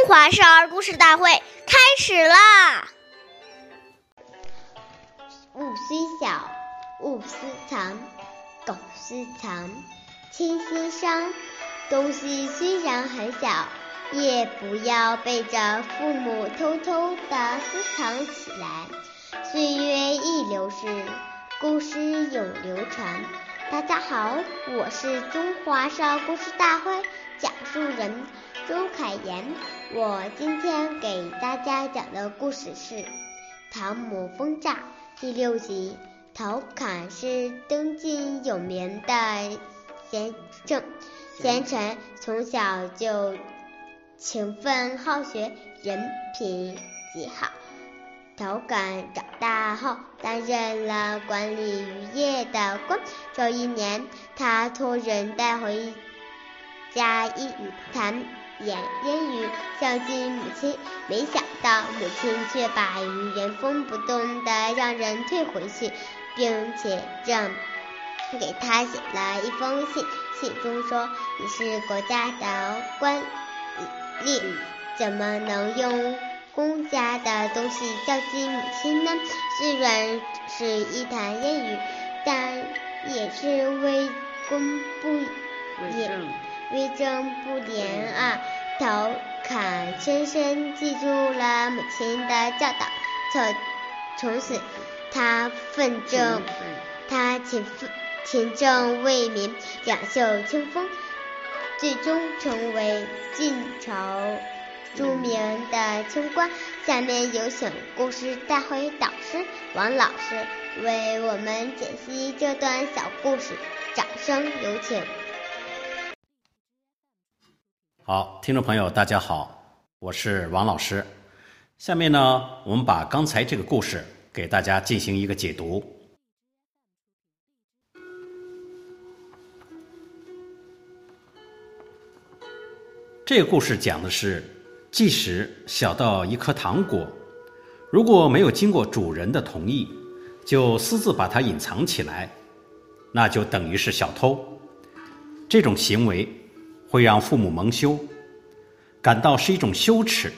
中华少儿故事大会开始啦！物虽小，勿私藏；苟私藏，亲心伤。东西虽然很小，也不要背着父母偷偷的私藏起来。岁月易流逝，故事永流传。大家好，我是中华少儿故事大会讲述人周凯言。我今天给大家讲的故事是《唐母风炸》第六集。陶侃是登进有名的贤正贤臣，从小就勤奋好学，人品极好。陶侃长大后担任了管理渔业的官。这一年，他托人带回家一语谈。言言语孝敬母亲，没想到母亲却把鱼原封不动的让人退回去，并且正给他写了一封信，信中说：“你是国家的官吏，怎么能用公家的东西孝敬母亲呢？”虽然是一谈言语，但也是为公不也。为政不廉啊！陶侃深深记住了母亲的教导，从从此他奋正，他勤奋勤政为民，两袖清风，最终成为晋朝著名的清官。下面有请故事大会导师王老师为我们解析这段小故事，掌声有请。好，听众朋友，大家好，我是王老师。下面呢，我们把刚才这个故事给大家进行一个解读。这个故事讲的是，即使小到一颗糖果，如果没有经过主人的同意，就私自把它隐藏起来，那就等于是小偷。这种行为。会让父母蒙羞，感到是一种羞耻。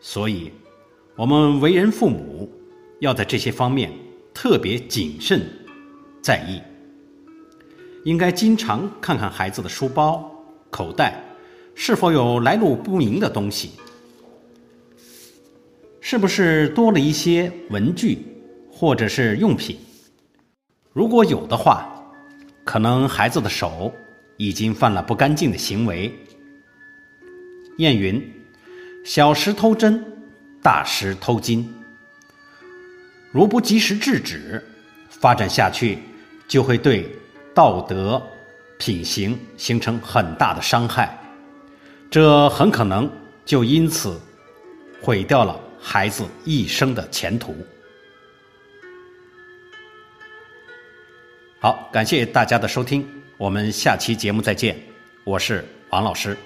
所以，我们为人父母要在这些方面特别谨慎在意。应该经常看看孩子的书包、口袋是否有来路不明的东西，是不是多了一些文具或者是用品。如果有的话，可能孩子的手。已经犯了不干净的行为。谚云：“小时偷针，大时偷金。”如不及时制止，发展下去就会对道德品行形成很大的伤害，这很可能就因此毁掉了孩子一生的前途。好，感谢大家的收听。我们下期节目再见，我是王老师。